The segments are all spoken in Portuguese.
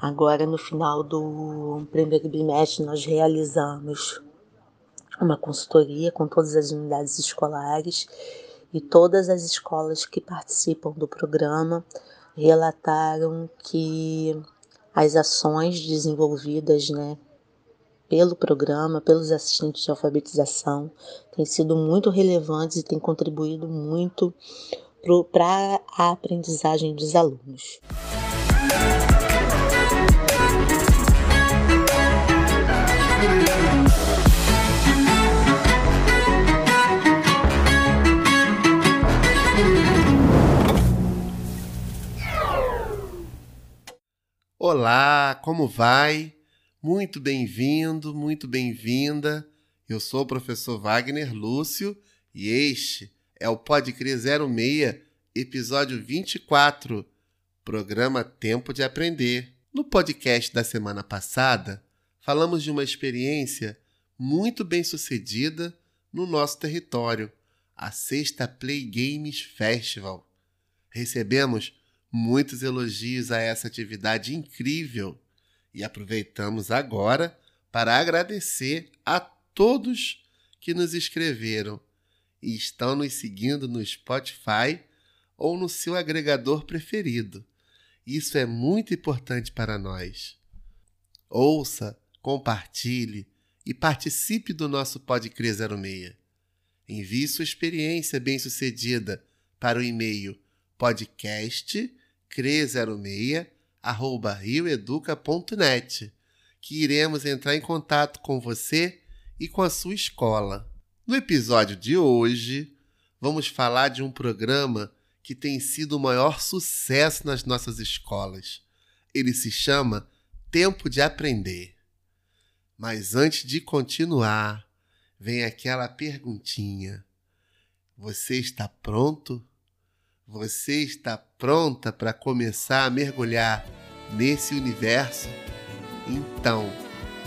Agora, no final do primeiro bimestre, nós realizamos uma consultoria com todas as unidades escolares e todas as escolas que participam do programa relataram que as ações desenvolvidas né, pelo programa, pelos assistentes de alfabetização, têm sido muito relevantes e têm contribuído muito para a aprendizagem dos alunos. Olá, como vai? Muito bem-vindo, muito bem-vinda. Eu sou o professor Wagner Lúcio e este é o Pode Crer 06, episódio 24, programa Tempo de Aprender. No podcast da semana passada, falamos de uma experiência muito bem sucedida no nosso território, a Sexta Play Games Festival. Recebemos muitos elogios a essa atividade incrível e aproveitamos agora para agradecer a todos que nos escreveram e estão nos seguindo no Spotify ou no seu agregador preferido. Isso é muito importante para nós. Ouça, compartilhe e participe do nosso Podcre 06. Envie sua experiência bem-sucedida para o e-mail podcast cre06@rioeduca.net, que iremos entrar em contato com você e com a sua escola. No episódio de hoje, vamos falar de um programa que tem sido o maior sucesso nas nossas escolas. Ele se chama Tempo de Aprender. Mas antes de continuar, vem aquela perguntinha: Você está pronto? Você está pronta para começar a mergulhar nesse universo? Então,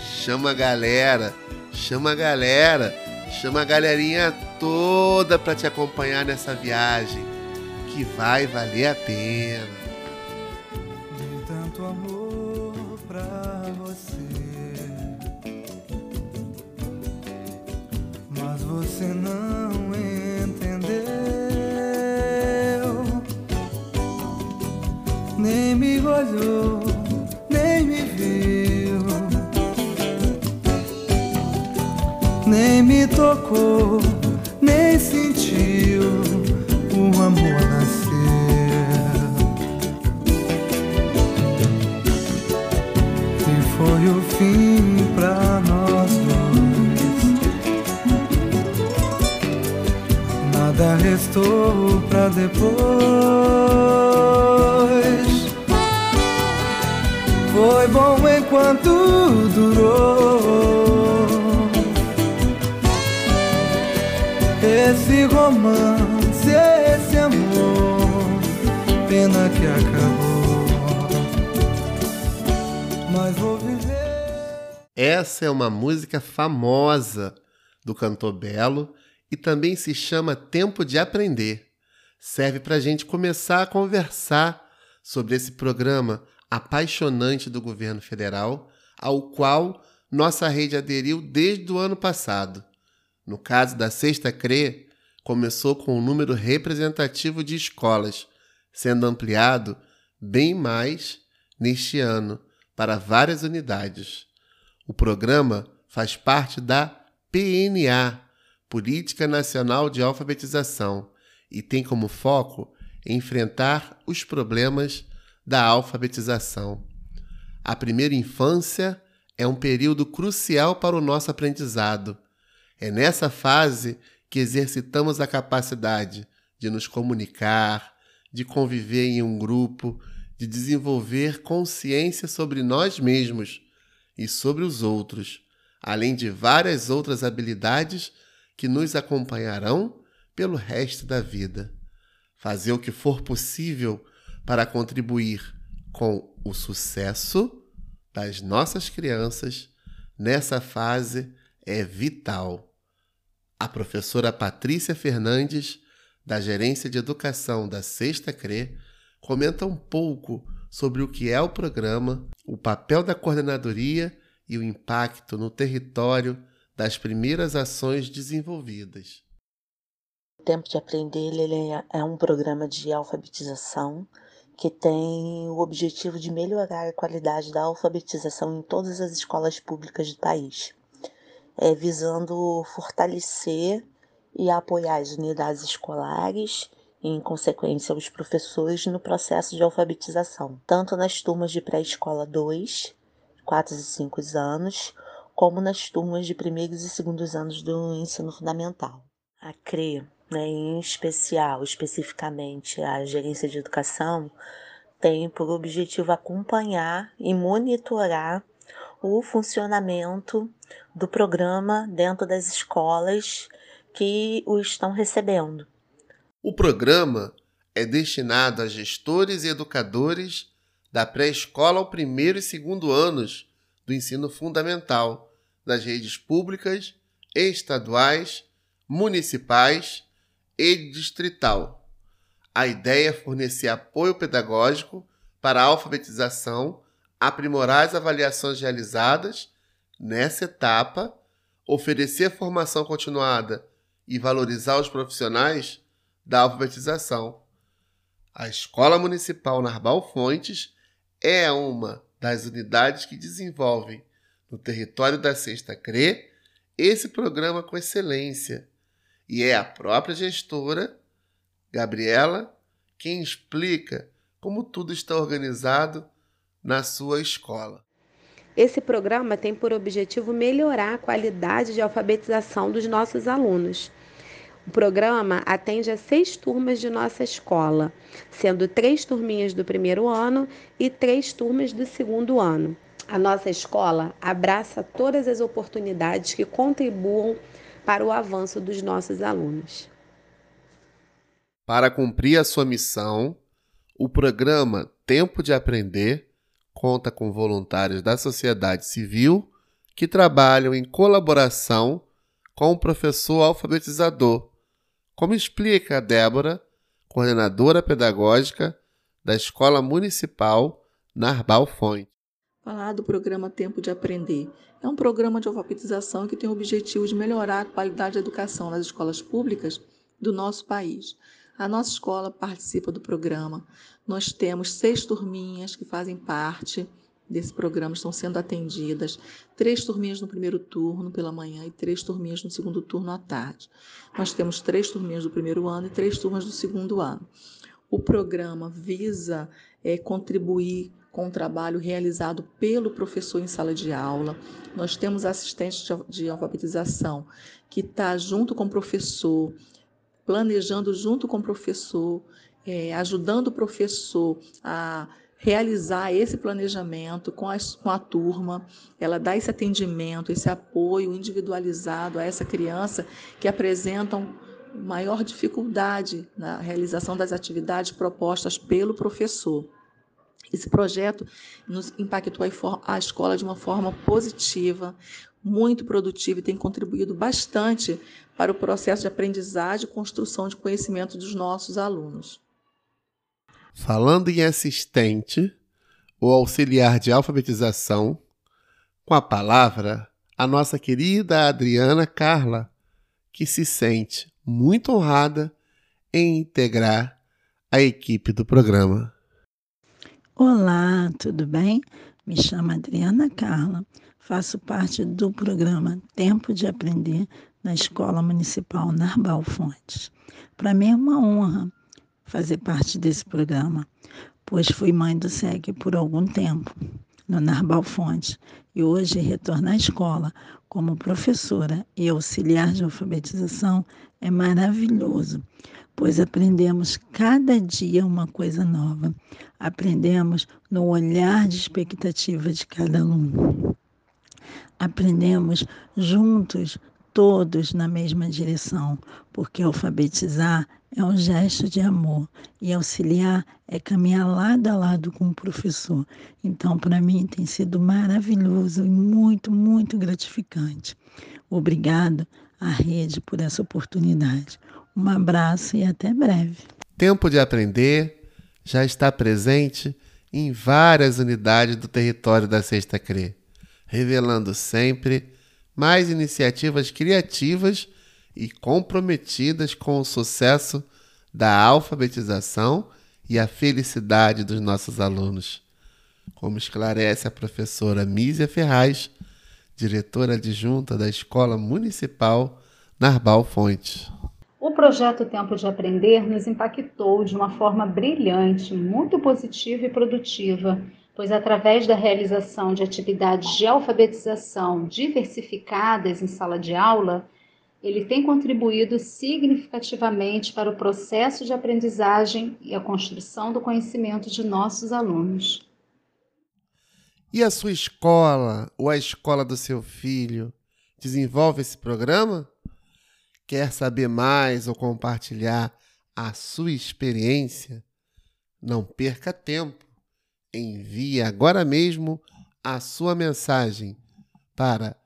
chama a galera, chama a galera, chama a galerinha toda para te acompanhar nessa viagem, que vai valer a pena. Olhou, nem me viu, nem me tocou, nem sentiu o amor nascer. E foi o fim pra nós dois. Nada restou pra depois. Foi bom enquanto durou. Esse romance, esse amor, pena que acabou. Mas vou viver. Essa é uma música famosa do cantor Belo e também se chama Tempo de Aprender. Serve para a gente começar a conversar sobre esse programa apaixonante do governo federal, ao qual nossa rede aderiu desde o ano passado. No caso da Sexta CRE, começou com um número representativo de escolas, sendo ampliado bem mais neste ano para várias unidades. O programa faz parte da PNA, Política Nacional de Alfabetização, e tem como foco enfrentar os problemas da alfabetização. A primeira infância é um período crucial para o nosso aprendizado. É nessa fase que exercitamos a capacidade de nos comunicar, de conviver em um grupo, de desenvolver consciência sobre nós mesmos e sobre os outros, além de várias outras habilidades que nos acompanharão pelo resto da vida. Fazer o que for possível para contribuir com o sucesso das nossas crianças nessa fase é vital. A professora Patrícia Fernandes, da Gerência de Educação da Sexta CRE, comenta um pouco sobre o que é o programa, o papel da coordenadoria e o impacto no território das primeiras ações desenvolvidas. O Tempo de Aprender é, é um programa de alfabetização que tem o objetivo de melhorar a qualidade da alfabetização em todas as escolas públicas do país, é, visando fortalecer e apoiar as unidades escolares e, em consequência, os professores no processo de alfabetização, tanto nas turmas de pré-escola 2, 4 e 5 anos, como nas turmas de primeiros e segundos anos do ensino fundamental. A CRE, né, em especial, especificamente a Gerência de Educação, tem por objetivo acompanhar e monitorar o funcionamento do programa dentro das escolas que o estão recebendo. O programa é destinado a gestores e educadores da pré-escola ao primeiro e segundo anos do ensino fundamental das redes públicas, estaduais, municipais e distrital. A ideia é fornecer apoio pedagógico para a alfabetização, aprimorar as avaliações realizadas nessa etapa, oferecer formação continuada e valorizar os profissionais da alfabetização. A Escola Municipal Narbal Fontes é uma das unidades que desenvolvem no território da Sexta CRE esse programa com excelência. E é a própria gestora, Gabriela, quem explica como tudo está organizado na sua escola. Esse programa tem por objetivo melhorar a qualidade de alfabetização dos nossos alunos. O programa atende a seis turmas de nossa escola, sendo três turminhas do primeiro ano e três turmas do segundo ano. A nossa escola abraça todas as oportunidades que contribuam para o avanço dos nossos alunos. Para cumprir a sua missão, o programa Tempo de Aprender conta com voluntários da sociedade civil que trabalham em colaboração com o professor alfabetizador, como explica a Débora, coordenadora pedagógica da Escola Municipal Narbal Fonte. Falar do programa Tempo de Aprender. É um programa de alfabetização que tem o objetivo de melhorar a qualidade da educação nas escolas públicas do nosso país. A nossa escola participa do programa. Nós temos seis turminhas que fazem parte desse programa, estão sendo atendidas. Três turminhas no primeiro turno pela manhã e três turminhas no segundo turno à tarde. Nós temos três turminhas do primeiro ano e três turmas do segundo ano. O programa visa é, contribuir com o trabalho realizado pelo professor em sala de aula. Nós temos assistente de alfabetização que está junto com o professor, planejando junto com o professor, é, ajudando o professor a realizar esse planejamento com a, com a turma, ela dá esse atendimento, esse apoio individualizado a essa criança que apresentam maior dificuldade na realização das atividades propostas pelo professor. Esse projeto nos impactou a escola de uma forma positiva, muito produtiva e tem contribuído bastante para o processo de aprendizagem e construção de conhecimento dos nossos alunos. Falando em assistente, o auxiliar de alfabetização, com a palavra, a nossa querida Adriana Carla, que se sente muito honrada em integrar a equipe do programa. Olá, tudo bem? Me chamo Adriana Carla, faço parte do programa Tempo de Aprender na Escola Municipal Narbal Fontes. Para mim é uma honra fazer parte desse programa, pois fui mãe do SEG por algum tempo no Narbal Fontes e hoje retornar à escola como professora e auxiliar de alfabetização é maravilhoso, pois aprendemos cada dia uma coisa nova. Aprendemos no olhar de expectativa de cada aluno. Aprendemos juntos todos na mesma direção, porque alfabetizar é um gesto de amor e auxiliar é caminhar lado a lado com o professor. Então, para mim, tem sido maravilhoso e muito, muito gratificante. Obrigado à rede por essa oportunidade. Um abraço e até breve. Tempo de aprender já está presente em várias unidades do território da Sexta CRE, revelando sempre mais iniciativas criativas e comprometidas com o sucesso da alfabetização e a felicidade dos nossos alunos, como esclarece a professora Mísia Ferraz, diretora adjunta da Escola Municipal Narbal Fontes. O projeto Tempo de Aprender nos impactou de uma forma brilhante, muito positiva e produtiva, pois através da realização de atividades de alfabetização diversificadas em sala de aula, ele tem contribuído significativamente para o processo de aprendizagem e a construção do conhecimento de nossos alunos. E a sua escola ou a escola do seu filho desenvolve esse programa? Quer saber mais ou compartilhar a sua experiência? Não perca tempo. Envie agora mesmo a sua mensagem para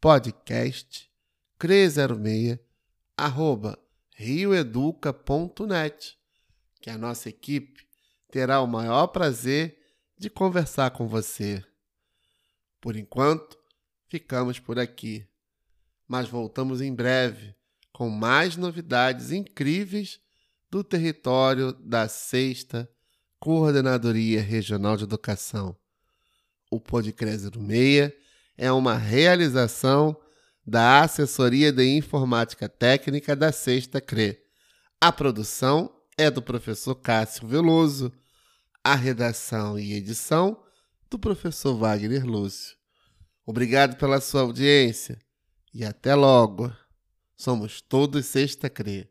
podcast 306 arroba rioeduca.net que a nossa equipe terá o maior prazer de conversar com você. Por enquanto, ficamos por aqui, mas voltamos em breve com mais novidades incríveis do território da Sexta Coordenadoria Regional de Educação. O Podcast 06 é uma realização da Assessoria de Informática Técnica da Sexta CRE. A produção é do professor Cássio Veloso, a redação e edição do professor Wagner Lúcio. Obrigado pela sua audiência e até logo! Somos todos Sexta CRE.